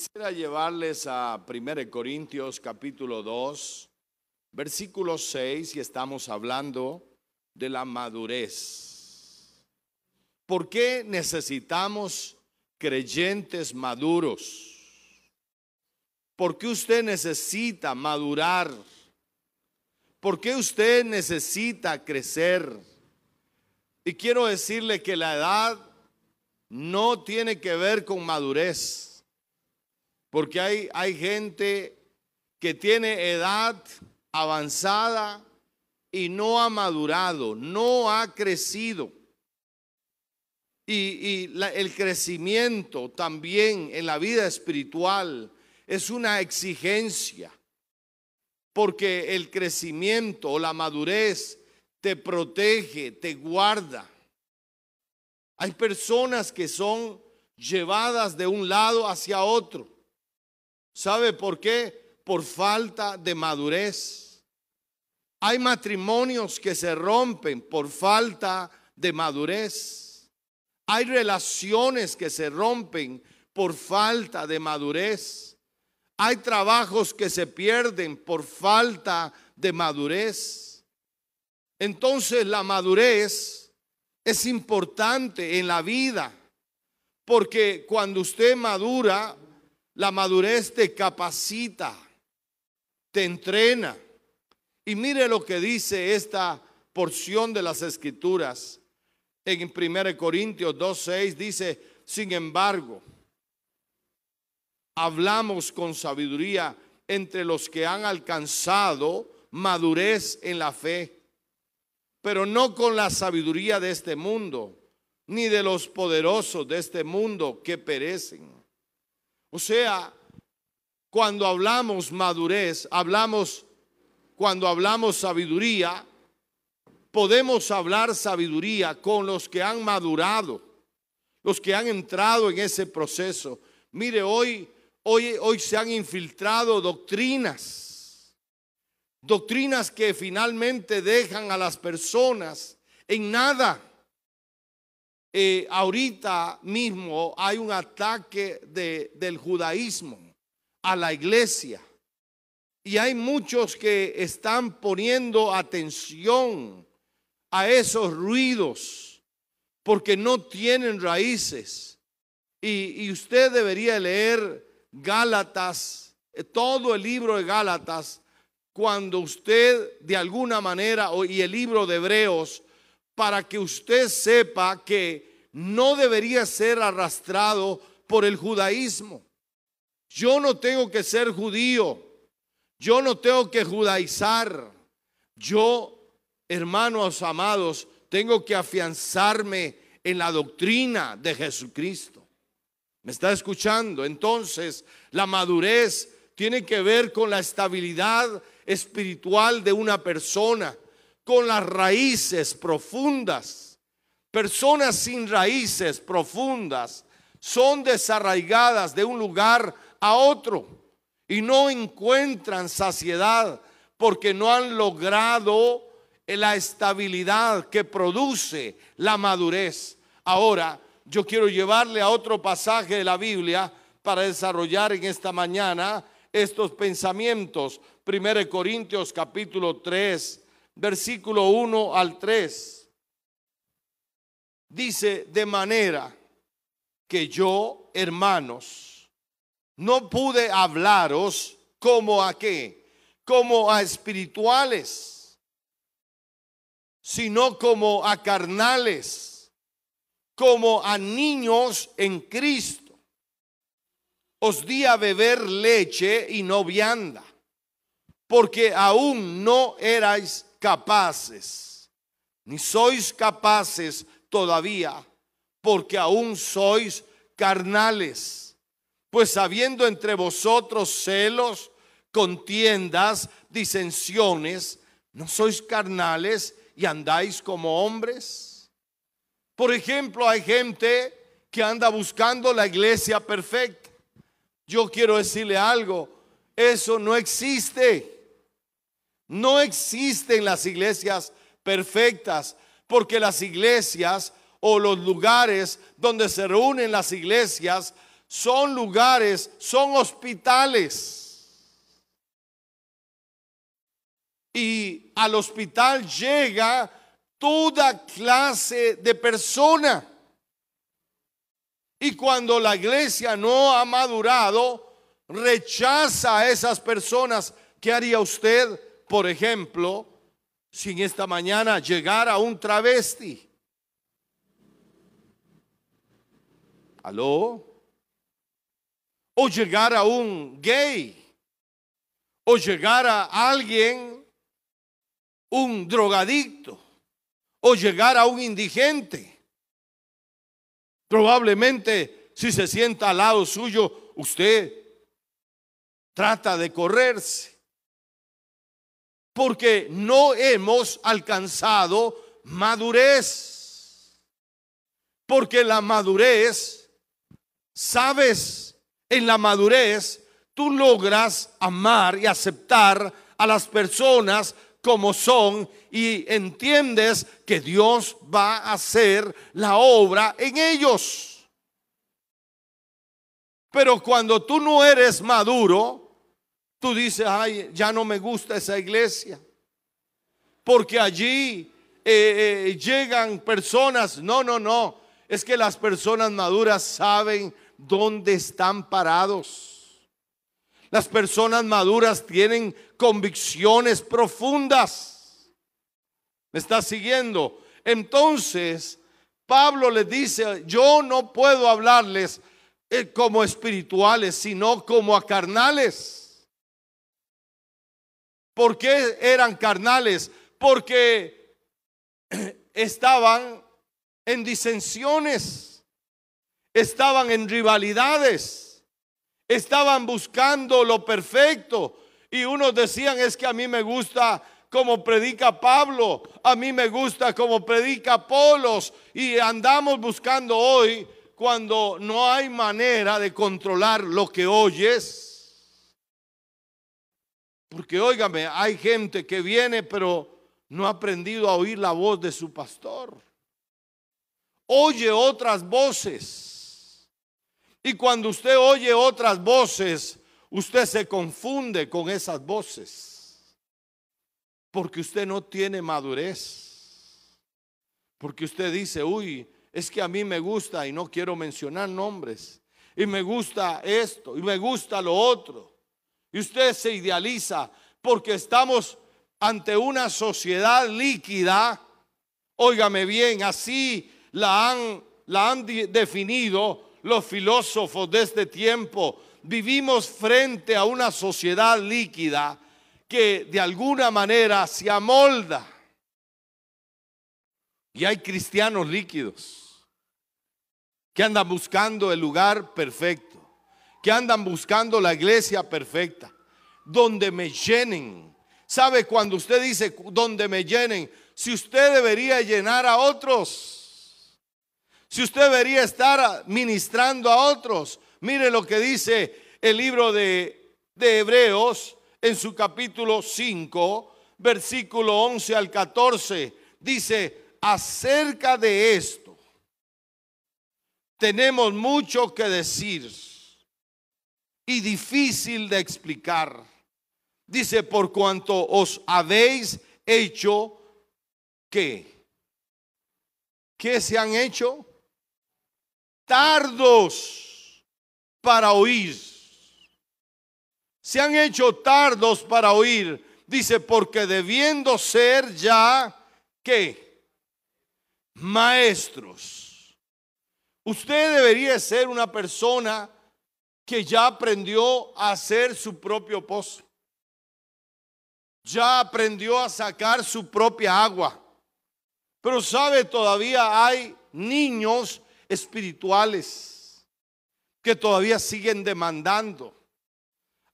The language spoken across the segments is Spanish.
Quisiera llevarles a 1 Corintios capítulo 2, versículo 6, y estamos hablando de la madurez. ¿Por qué necesitamos creyentes maduros? ¿Por qué usted necesita madurar? ¿Por qué usted necesita crecer? Y quiero decirle que la edad no tiene que ver con madurez. Porque hay, hay gente que tiene edad avanzada y no ha madurado, no ha crecido. Y, el crecimiento también en la vida espiritual es una exigencia, porque el crecimiento o la madurez te protege, te guarda. Hay personas que son llevadas de un lado hacia otro. ¿Sabe por qué? Por falta de madurez. Hay matrimonios que se rompen por falta de madurez. Hay relaciones que se rompen por falta de madurez. Hay trabajos que se pierden por falta de madurez. Entonces la madurez es importante en la vida, porque cuando usted madura, la madurez te capacita, te entrena. Y mire lo que dice esta porción de las escrituras. En 1 Corintios 2.6 dice, sin embargo, hablamos con sabiduría entre los que han alcanzado madurez en la fe, pero no con la sabiduría de este mundo, ni de los poderosos de este mundo que perecen o sea, cuando hablamos madurez, hablamos, cuando hablamos sabiduría, podemos hablar sabiduría con los que han madurado, los que han entrado en ese proceso. Mire, hoy, hoy, hoy se han infiltrado doctrinas, doctrinas que finalmente dejan a las personas en nada. Eh, ahorita mismo hay un ataque del judaísmo a la iglesia. Y hay muchos que están poniendo atención a esos ruidos porque no tienen raíces. Y, y usted debería leer Gálatas, eh, todo el libro de Gálatas, cuando usted de alguna manera, y el libro de Hebreos, para que usted sepa que no debería ser arrastrado por el judaísmo. Yo no tengo que ser judío. Yo no tengo que judaizar. Yo, hermanos amados, tengo que afianzarme en la doctrina de Jesucristo. ¿Me está escuchando? Entonces, la madurez tiene que ver con la estabilidad espiritual de una persona con las raíces profundas. Personas sin raíces profundas son desarraigadas de un lugar a otro y no encuentran saciedad porque no han logrado la estabilidad que produce la madurez. Ahora, yo quiero llevarle a otro pasaje de la Biblia para desarrollar en esta mañana estos pensamientos. 1 Corintios capítulo 3, versículo 1 al 3. Dice, de manera que yo, hermanos, no pude hablaros como a qué, como a espirituales, sino como a carnales, como a niños en Cristo. Os di a beber leche y no vianda, porque aún no erais capaces, ni sois capaces todavía, porque aún sois carnales. Pues habiendo entre vosotros celos, contiendas, disensiones, ¿no sois carnales y andáis como hombres? Por ejemplo, hay gente que anda buscando la iglesia perfecta. Yo quiero decirle algo, eso no existe. No existen las iglesias perfectas, porque las iglesias o los lugares donde se reúnen las iglesias son lugares, son hospitales. Y al hospital llega toda clase de persona. Y cuando la iglesia no ha madurado, rechaza a esas personas. ¿Qué haría usted, por ejemplo, si en esta mañana llegara un travesti? ¿Aló? O llegara un gay. O llegara alguien, un drogadicto. O llegara un indigente Probablemente si se sienta al lado suyo, usted trata de correrse. Porque no hemos alcanzado madurez. Porque la madurez, sabes, en la madurez tú logras amar y aceptar a las personas como son y entiendes que Dios va a hacer la obra en ellos. Pero cuando tú no eres maduro, tú dices, ay, ya no me gusta esa iglesia. Porque allí eh, eh, llegan personas, no, no, no, es que las personas maduras saben dónde están parados. Las personas maduras tienen convicciones profundas. ¿Me está siguiendo? Entonces, Pablo les dice, yo no puedo hablarles eh, como espirituales, sino como a carnales. ¿Por qué eran carnales? Porque estaban en disensiones, estaban en rivalidades estaban buscando lo perfecto. Y unos decían, es que a mí me gusta como predica Pablo, a mí me gusta como predica Apolos. Y andamos buscando hoy cuando no hay manera de controlar lo que oyes. Porque óigame, hay gente que viene pero no ha aprendido a oír la voz de su pastor. Oye otras voces y cuando usted oye otras voces, usted se confunde con esas voces. Porque usted no tiene madurez. Porque usted dice, uy, es que a mí me gusta y no quiero mencionar nombres. Y me gusta esto y me gusta lo otro. Y usted se idealiza porque estamos ante una sociedad líquida. Óigame bien, así la han, definido los filósofos de este tiempo, vivimos frente a una sociedad líquida que de alguna manera se amolda. Y hay cristianos líquidos que andan buscando el lugar perfecto, que andan buscando la iglesia perfecta, donde me llenen. ¿Sabe cuando usted dice donde me llenen? Si usted debería llenar a otros. Si usted debería estar ministrando a otros, mire lo que dice el libro de, de Hebreos en su capítulo 5, versículo 11 al 14. Dice, acerca de esto, tenemos mucho que decir y difícil de explicar. Dice, por cuanto os habéis hecho, ¿qué? ¿Qué se han hecho? tardos para oír. Se han hecho tardos para oír. Dice, porque debiendo ser ya, ¿qué? Maestros. Usted debería ser una persona que ya aprendió a hacer su propio pozo. Ya aprendió a sacar su propia agua. Pero sabe, todavía hay niños espirituales que todavía siguen demandando.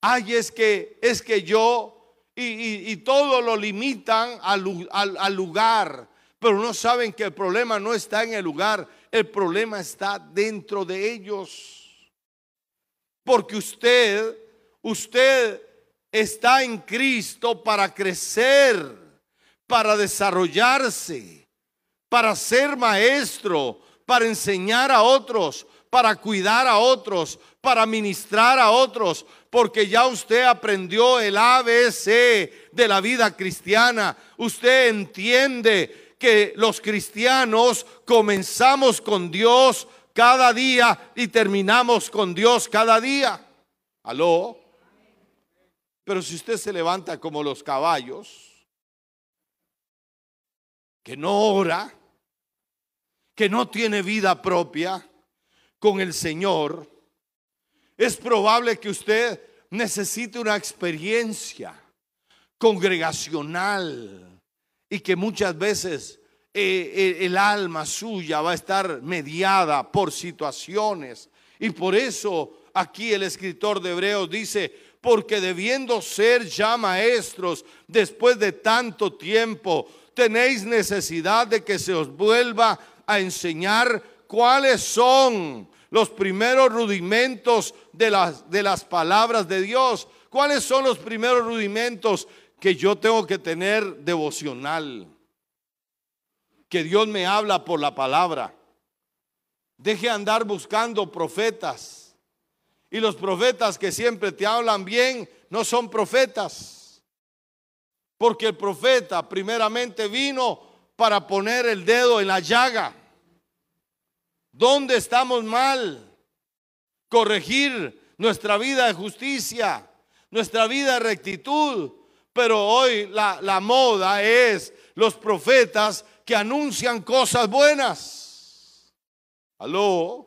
Ay, es que, es que yo, y, todo lo limitan al, al lugar, pero no saben que el problema no está en el lugar, el problema está dentro de ellos. Porque usted, usted está en Cristo para crecer, para desarrollarse, para ser maestro, para enseñar a otros, para cuidar a otros, para ministrar a otros, porque ya usted aprendió el ABC de la vida cristiana. Usted entiende que los cristianos comenzamos con Dios cada día y terminamos con Dios cada día. ¿Aló? Pero si usted se levanta como los caballos, que no ora, que no tiene vida propia con el Señor, es probable que usted necesite una experiencia congregacional y que muchas veces eh, eh, el alma suya va a estar mediada por situaciones. Y por eso aquí el escritor de Hebreos dice, porque debiendo ser ya maestros después de tanto tiempo, tenéis necesidad de que se os vuelva a enseñar cuáles son los primeros rudimentos de las, de las palabras de Dios. ¿Cuáles son los primeros rudimentos que yo tengo que tener devocional? Que Dios me habla por la palabra. Deje andar buscando profetas. Y los profetas que siempre te hablan bien no son profetas. Porque el profeta primeramente vino para poner el dedo en la llaga. ¿Dónde estamos mal? Corregir nuestra vida de justicia, nuestra vida de rectitud. Pero hoy la, la moda es los profetas que anuncian cosas buenas. ¿Aló?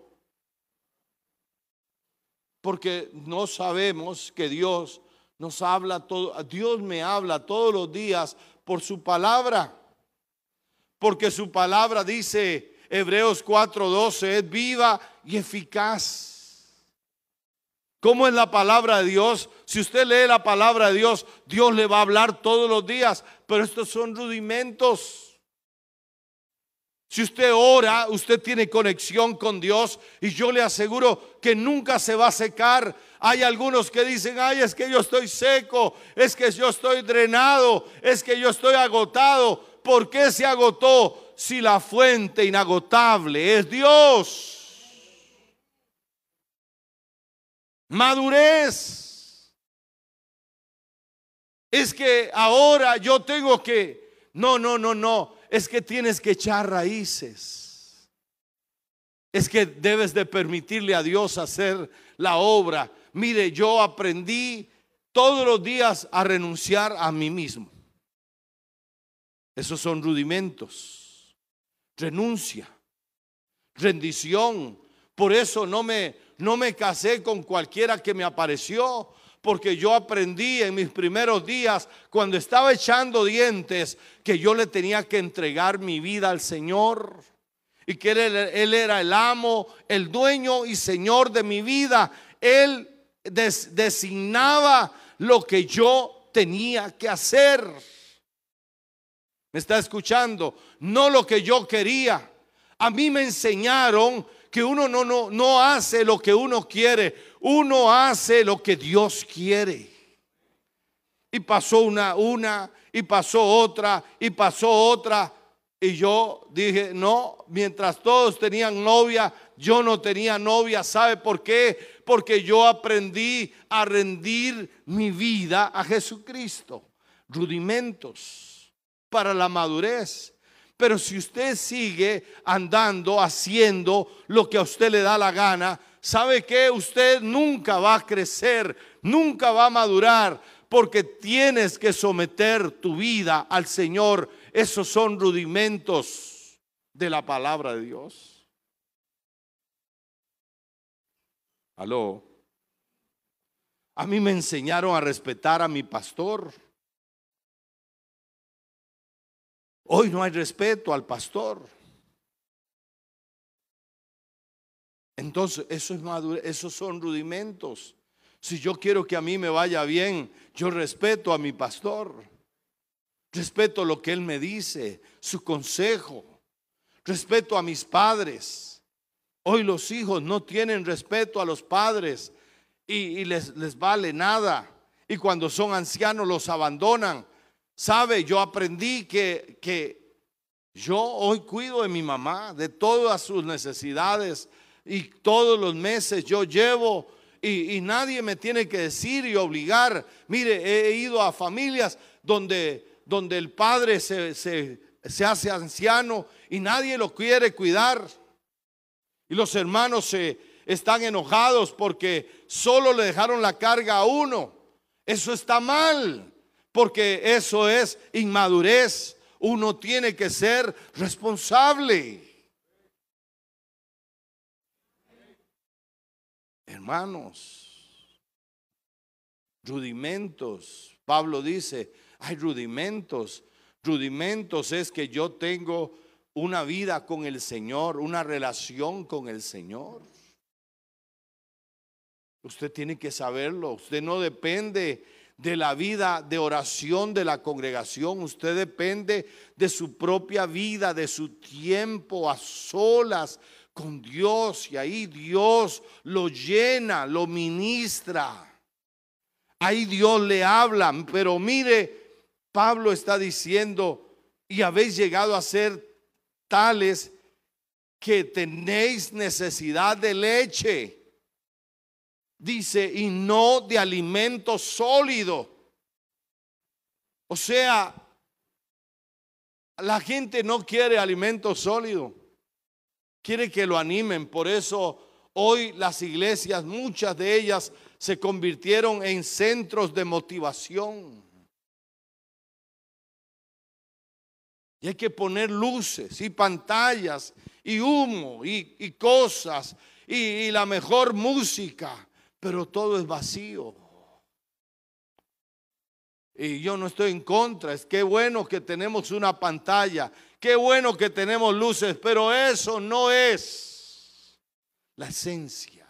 Porque no sabemos que Dios nos habla todo, Dios me habla todos los días por su palabra. Porque su palabra dice Hebreos 4:12 es viva y eficaz. ¿Cómo es la palabra de Dios? Si usted lee la palabra de Dios, Dios le va a hablar todos los días, pero estos son rudimentos. Si usted ora, usted tiene conexión con Dios y yo le aseguro que nunca se va a secar. Hay algunos que dicen, ay, es que yo estoy seco, es que yo estoy drenado, es que yo estoy agotado. ¿Por qué se agotó si la fuente inagotable es Dios? Madurez. Es que ahora yo tengo que... No, no, no, no es que tienes que echar raíces. Es que debes de permitirle a Dios hacer la obra. Mire, yo aprendí todos los días a renunciar a mí mismo. Esos son rudimentos. Renuncia, rendición. Por eso no me, no me casé con cualquiera que me apareció porque yo aprendí en mis primeros días, cuando estaba echando dientes, que yo le tenía que entregar mi vida al Señor. Y que él, era el amo, el dueño y señor de mi vida. Él designaba lo que yo tenía que hacer. ¿Me está escuchando? No lo que yo quería. A mí me enseñaron que uno no, no, no hace lo que uno quiere, uno hace lo que Dios quiere. Y pasó una, una, y pasó otra, y pasó otra. Y yo dije, no, mientras todos tenían novia, yo no tenía novia. ¿Sabe por qué? Porque yo aprendí a rendir mi vida a Jesucristo. Rudimentos para la madurez. Pero si usted sigue andando, haciendo lo que a usted le da la gana, ¿sabe que Usted nunca va a crecer, nunca va a madurar, porque tienes que someter tu vida al Señor. Esos son rudimentos de la palabra de Dios. Aló. A mí me enseñaron a respetar a mi pastor. Hoy no hay respeto al pastor. Entonces, eso es esos son rudimentos. Si yo quiero que a mí me vaya bien, yo respeto a mi pastor. Respeto lo que él me dice, su consejo. Respeto a mis padres. Hoy los hijos no tienen respeto a los padres y, les, les vale nada. Y cuando son ancianos los abandonan Sabe, yo aprendí que, que yo hoy cuido de mi mamá, de todas sus necesidades. Y todos los meses yo llevo y, nadie me tiene que decir y obligar. Mire, he ido a familias donde, donde el padre se, se hace anciano y nadie lo quiere cuidar. Y los hermanos se están enojados porque solo le dejaron la carga a uno. Eso está mal, porque eso es inmadurez. Uno tiene que ser responsable. Rudimentos. Pablo dice, hay rudimentos. Rudimentos es que yo tengo una vida con el Señor, una relación con el Señor. Usted tiene que saberlo. Usted no depende de la vida de oración de la congregación. Usted depende de su propia vida, de su tiempo a solas con Dios y ahí Dios lo llena, lo ministra. Ahí Dios le habla, pero mire, Pablo está diciendo, y habéis llegado a ser tales que tenéis necesidad de leche. Dice, y no de alimento sólido. O sea, la gente no quiere alimento sólido quiere que lo animen. Por eso hoy las iglesias, muchas de ellas, se convirtieron en centros de motivación. Y hay que poner luces y pantallas y humo y, cosas y, y la mejor música, pero todo es vacío. Y yo no estoy en contra, es que bueno que tenemos una pantalla Qué bueno que tenemos luces, pero eso no es la esencia.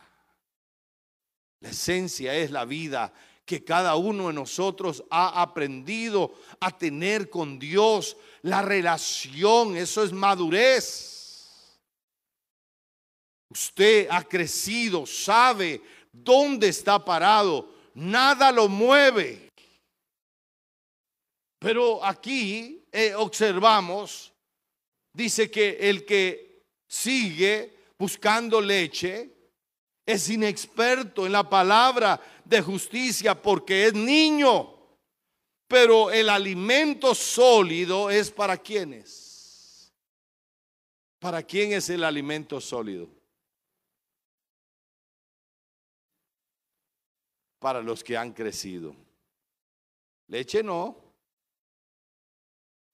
La esencia es la vida que cada uno de nosotros ha aprendido a tener con Dios, la relación, eso es madurez. Usted ha crecido, sabe dónde está parado, nada lo mueve. Pero aquí eh, observamos dice que el que sigue buscando leche es inexperto en la palabra de justicia porque es niño. Pero el alimento sólido es para quienes. ¿Para quién es el alimento sólido? Para los que han crecido. Leche no.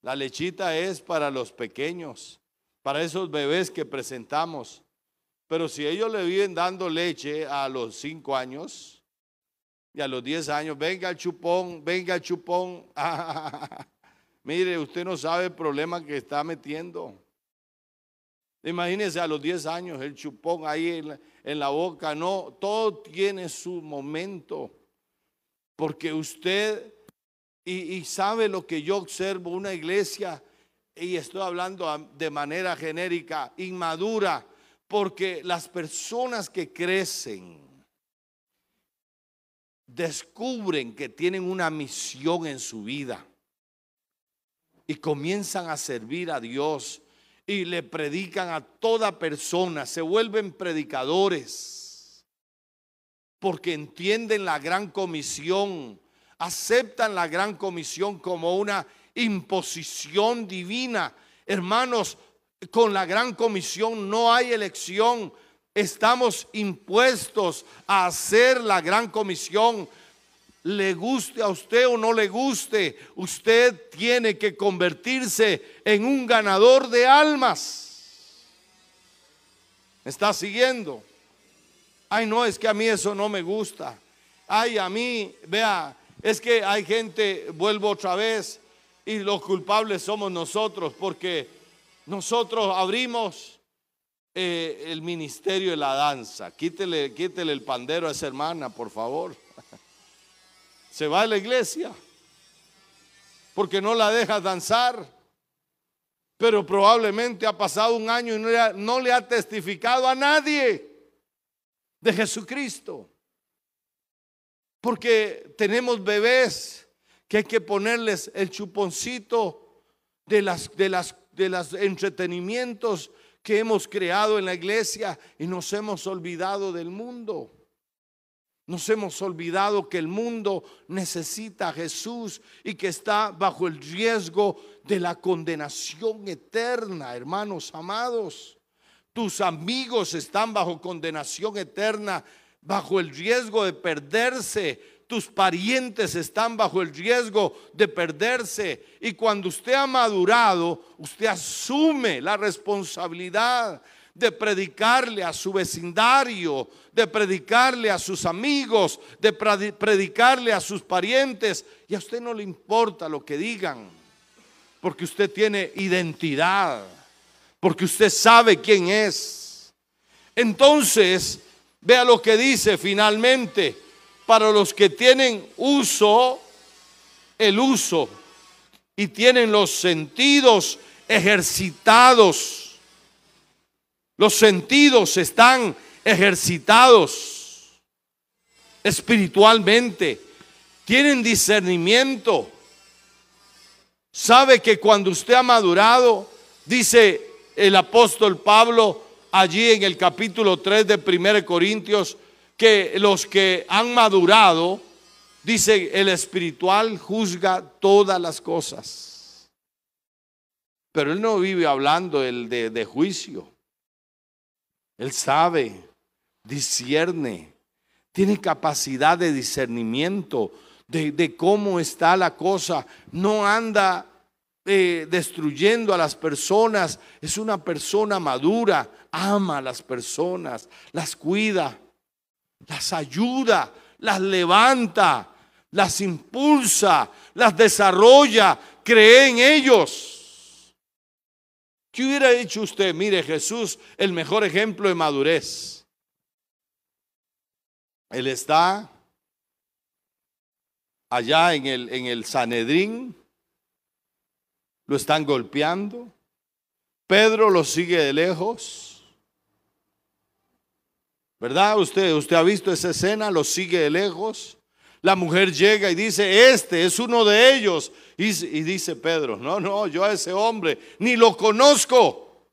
La lechita es para los pequeños, para esos bebés que presentamos. Pero si ellos le viven dando leche a los cinco años y a los diez años, venga el chupón, venga el chupón. Mire, usted no sabe el problema que está metiendo. Imagínese a los diez años el chupón ahí en la boca. No, todo tiene su momento. Porque usted y, sabe lo que yo observo, una iglesia, y estoy hablando de manera genérica, inmadura, porque las personas que crecen descubren que tienen una misión en su vida y comienzan a servir a Dios y le predican a toda persona, se vuelven predicadores porque entienden la gran comisión aceptan la gran comisión como una imposición divina. Hermanos, con la gran comisión no hay elección. Estamos impuestos a hacer la gran comisión. Le guste a usted o no le guste, usted tiene que convertirse en un ganador de almas. ¿Me está siguiendo? Ay, no, es que a mí eso no me gusta. Ay, a mí, vea, es que hay gente, vuelvo otra vez, y los culpables somos nosotros, porque nosotros abrimos eh, el ministerio de la danza. Quítele, quítele el pandero a esa hermana, por favor. Se va a la iglesia porque no la deja danzar. Pero probablemente ha pasado un año y no le ha testificado a nadie de Jesucristo. Porque tenemos bebés que hay que ponerles el chuponcito de las de las de los entretenimientos que hemos creado en la iglesia y nos hemos olvidado del mundo. Nos hemos olvidado que el mundo necesita a Jesús y que está bajo el riesgo de la condenación eterna, hermanos amados. Tus amigos están bajo condenación eterna, bajo el riesgo de perderse tus parientes están bajo el riesgo de perderse. Y cuando usted ha madurado, usted asume la responsabilidad de predicarle a su vecindario, de predicarle a sus amigos, de predicarle a sus parientes. Y a usted no le importa lo que digan, porque usted tiene identidad, porque usted sabe quién es. Entonces, vea lo que dice finalmente para los que tienen uso, el uso, y tienen los sentidos ejercitados. Los sentidos están ejercitados espiritualmente, tienen discernimiento. Sabe que cuando usted ha madurado, dice el apóstol Pablo allí en el capítulo 3 de 1 Corintios, que los que han madurado, dice el espiritual juzga todas las cosas. Pero él no vive hablando el de, de juicio. Él sabe, discierne, tiene capacidad de discernimiento de, de cómo está la cosa. No anda eh, destruyendo a las personas. Es una persona madura, ama a las personas, las cuida las ayuda, las levanta, las impulsa, las desarrolla, cree en ellos. ¿Qué hubiera dicho usted? Mire, Jesús, el mejor ejemplo de madurez. Él está allá en el, en el Sanedrín, lo están golpeando. Pedro lo sigue de lejos. ¿Verdad? Usted, usted ha visto esa escena, lo sigue de lejos. La mujer llega y dice, este es uno de ellos. Y, y, dice Pedro, no, no, yo a ese hombre ni lo conozco.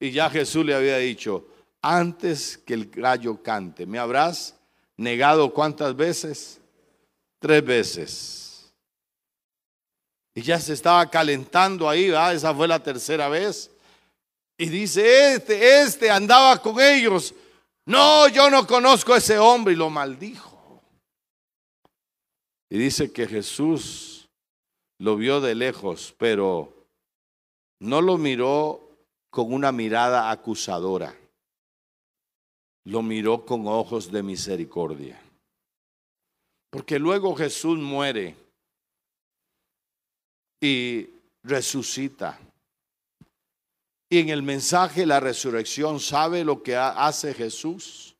Y ya Jesús le había dicho, antes que el gallo cante, ¿me habrás negado cuántas veces? Tres veces. Y ya se estaba calentando ahí, ¿verdad? esa fue la tercera vez. Y dice, este, este andaba con ellos no, yo no conozco a ese hombre y lo maldijo. Y dice que Jesús lo vio de lejos, pero no lo miró con una mirada acusadora. Lo miró con ojos de misericordia. Porque luego Jesús muere y resucita. Y en el mensaje la resurrección, ¿sabe lo que hace Jesús?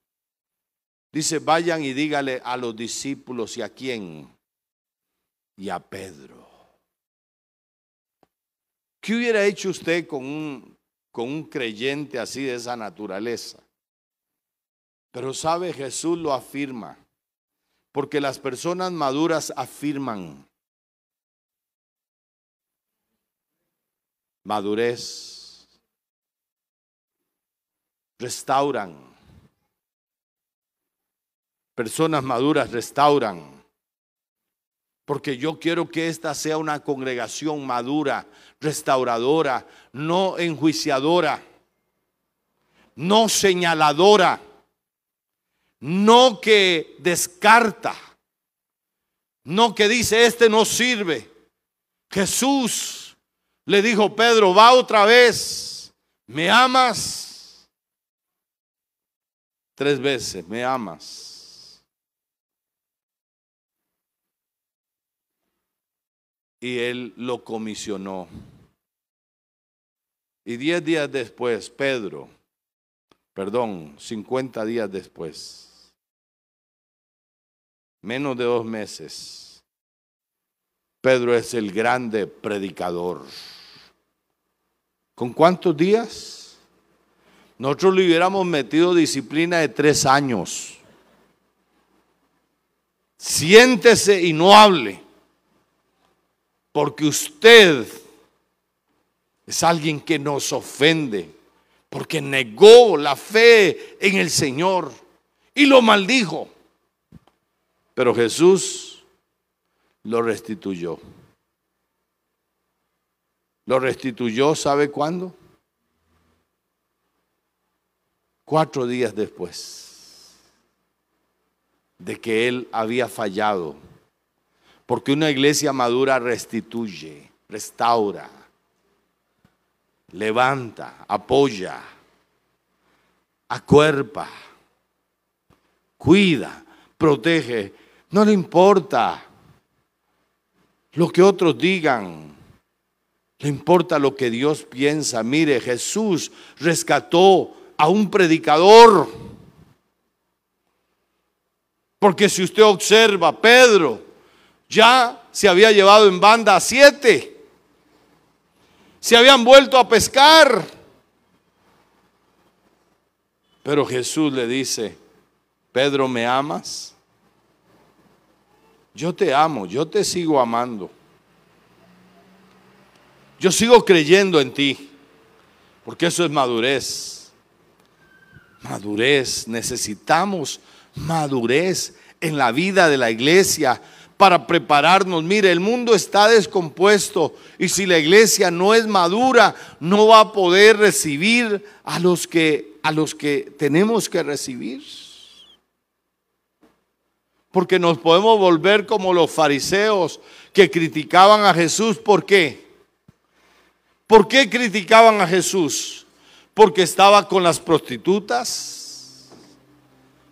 Dice, vayan y dígale a los discípulos y a quién. Y a Pedro. ¿Qué hubiera hecho usted con un, con un creyente así de esa naturaleza? Pero sabe, Jesús lo afirma. Porque las personas maduras afirman madurez restauran. Personas maduras restauran. Porque yo quiero que esta sea una congregación madura, restauradora, no enjuiciadora, no señaladora, no que descarta, no que dice, este no sirve. Jesús le dijo, Pedro, va otra vez, ¿me amas? Tres veces, me amas. Y él lo comisionó. Y diez días después, Pedro, perdón, cincuenta días después, menos de dos meses, Pedro es el grande predicador. ¿Con cuántos días? Nosotros le hubiéramos metido disciplina de tres años. Siéntese y no hable, porque usted es alguien que nos ofende. porque negó la fe en el Señor y lo maldijo. Pero Jesús lo restituyó. Lo restituyó, ¿sabe cuándo? Cuatro días después de que él había fallado. Porque una iglesia madura restituye, restaura, levanta, apoya, acuerpa, cuida, protege. No le importa lo que otros digan. Le importa lo que Dios piensa. Mire, Jesús rescató a un predicador. Porque si usted observa, Pedro ya se había llevado en banda a siete. Se habían vuelto a pescar. Pero Jesús le dice, Pedro, ¿me amas? Yo te amo, yo te sigo amando. Yo sigo creyendo en ti, porque eso es madurez. Madurez, necesitamos madurez en la vida de la iglesia para prepararnos. Mire, el mundo está descompuesto y si la iglesia no es madura, no va a poder recibir a los que a los que tenemos que recibir. Porque nos podemos volver como los fariseos que criticaban a Jesús, ¿por qué? ¿Por qué criticaban a Jesús? Porque estaba con las prostitutas,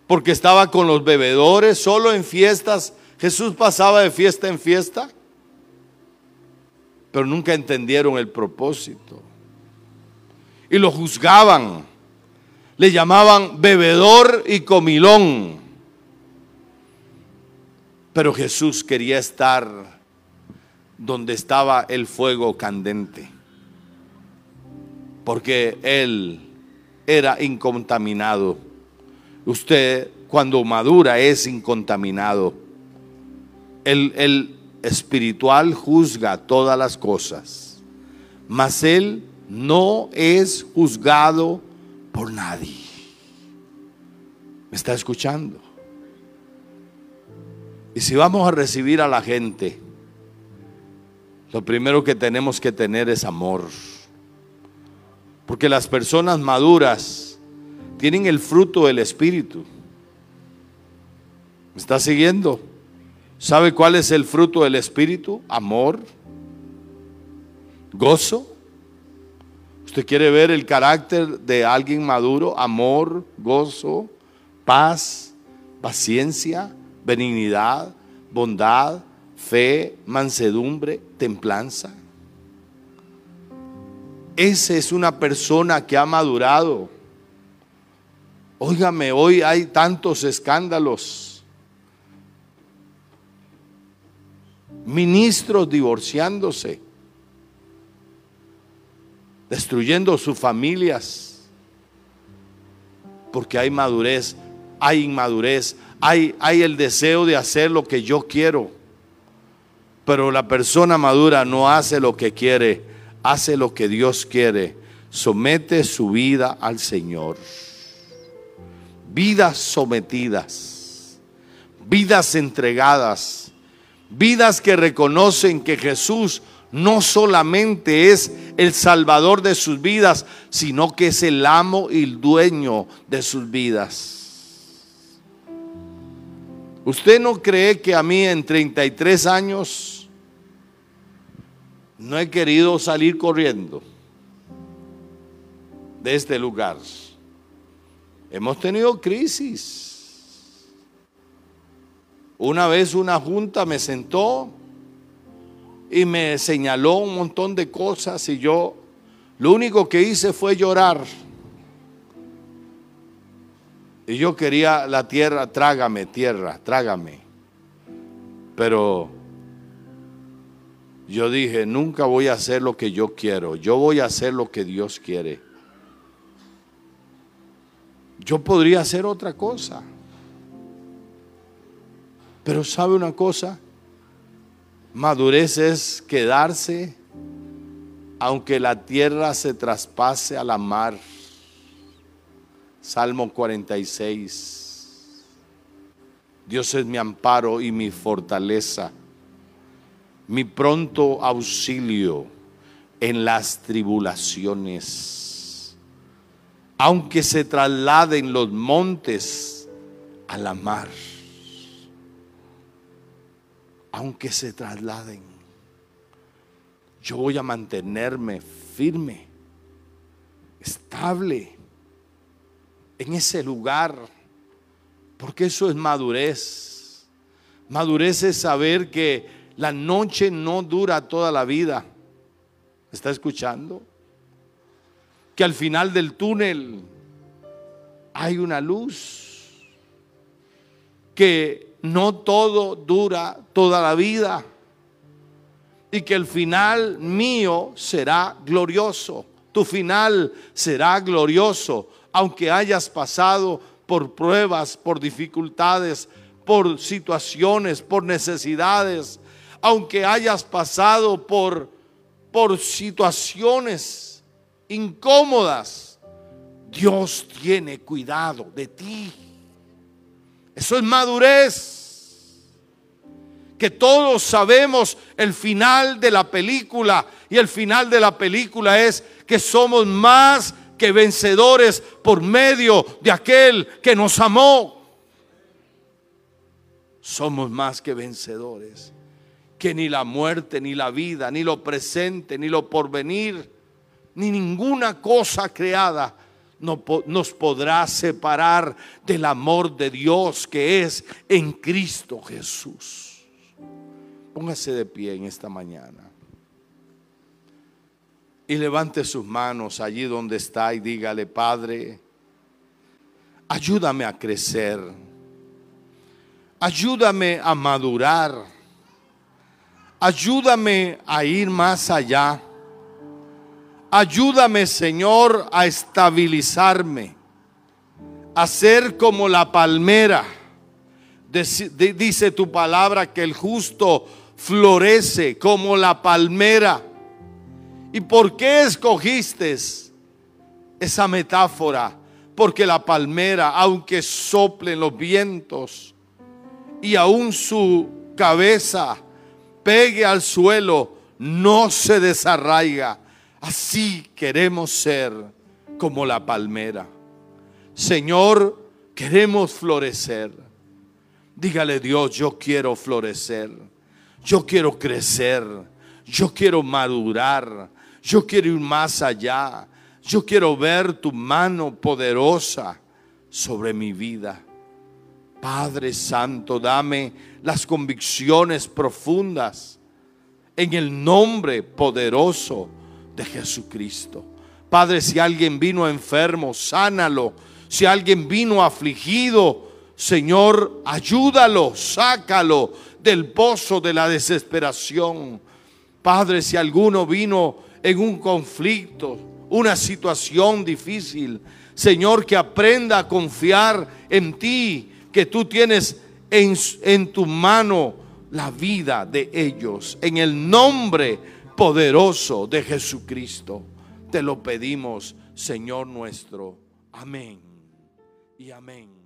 porque estaba con los bebedores, solo en fiestas. Jesús pasaba de fiesta en fiesta, pero nunca entendieron el propósito. Y lo juzgaban, le llamaban bebedor y comilón. Pero Jesús quería estar donde estaba el fuego candente porque él era incontaminado. Usted cuando madura es incontaminado. El, el espiritual juzga todas las cosas, mas él no es juzgado por nadie. ¿Me está escuchando? Y si vamos a recibir a la gente, lo primero que tenemos que tener es amor. Porque las personas maduras tienen el fruto del Espíritu. ¿Me está siguiendo? ¿Sabe cuál es el fruto del Espíritu? Amor, gozo. ¿Usted quiere ver el carácter de alguien maduro? Amor, gozo, paz, paciencia, benignidad, bondad, fe, mansedumbre, templanza. Esa es una persona que ha madurado. Óigame, hoy hay tantos escándalos. Ministros divorciándose, destruyendo sus familias, porque hay madurez, hay inmadurez, hay, hay el deseo de hacer lo que yo quiero, pero la persona madura no hace lo que quiere, hace lo que Dios quiere, somete su vida al Señor. Vidas sometidas, vidas entregadas, vidas que reconocen que Jesús no solamente es el salvador de sus vidas, sino que es el amo y el dueño de sus vidas. ¿Usted no cree que a mí en 33 años no he querido salir corriendo de este lugar. Hemos tenido crisis. Una vez una junta me sentó y me señaló un montón de cosas y yo lo único que hice fue llorar. Y yo quería la tierra, trágame tierra, trágame. Pero yo dije, nunca voy a hacer lo que yo quiero, yo voy a hacer lo que Dios quiere. Yo podría hacer otra cosa. Pero ¿sabe una cosa? Madurez es quedarse aunque la tierra se traspase a la mar. Salmo 46. Dios es mi amparo y mi fortaleza, mi pronto auxilio en las tribulaciones. Aunque se trasladen los montes a la mar, aunque se trasladen, yo voy a mantenerme firme, estable en ese lugar, porque eso es madurez. Madurez es saber que la noche no dura toda la vida. ¿Está escuchando? Que al final del túnel hay una luz. Que no todo dura toda la vida. Y que el final mío será glorioso. Tu final será glorioso aunque hayas pasado por pruebas, por dificultades, por situaciones, por necesidades, aunque hayas pasado por, por situaciones incómodas, Dios tiene cuidado de ti. Eso es madurez. Que todos sabemos el final de la película. Y el final de la película es que somos más que vencedores por medio de aquel que nos amó. Somos más que vencedores. Que ni la muerte, ni la vida, ni lo presente, ni lo porvenir, ni ninguna cosa creada nos podrá separar del amor de Dios que es en Cristo Jesús. Póngase de pie en esta mañana. Y levante sus manos allí donde está y dígale, Padre, ayúdame a crecer, ayúdame a madurar, ayúdame a ir más allá, ayúdame Señor a estabilizarme, a ser como la palmera. Dice tu palabra que el justo florece como la palmera ¿Y por qué escogiste esa metáfora? Porque la palmera, aunque soplen los vientos y aún su cabeza pegue al suelo, no se desarraiga. Así queremos ser como la palmera. Señor, queremos florecer. Dígale Dios, yo quiero florecer. Yo quiero crecer. Yo quiero madurar. Yo quiero ir más allá. Yo quiero ver tu mano poderosa sobre mi vida. Padre Santo, dame las convicciones profundas en el nombre poderoso de Jesucristo. Padre, si alguien vino enfermo, sánalo. Si alguien vino afligido, Señor, ayúdalo, sácalo del pozo de la desesperación. Padre, si alguno vino en un conflicto, una situación difícil. Señor, que aprenda a confiar en ti, que tú tienes en, en tu mano la vida de ellos. En el nombre poderoso de Jesucristo. Te lo pedimos, Señor nuestro. Amén y amén.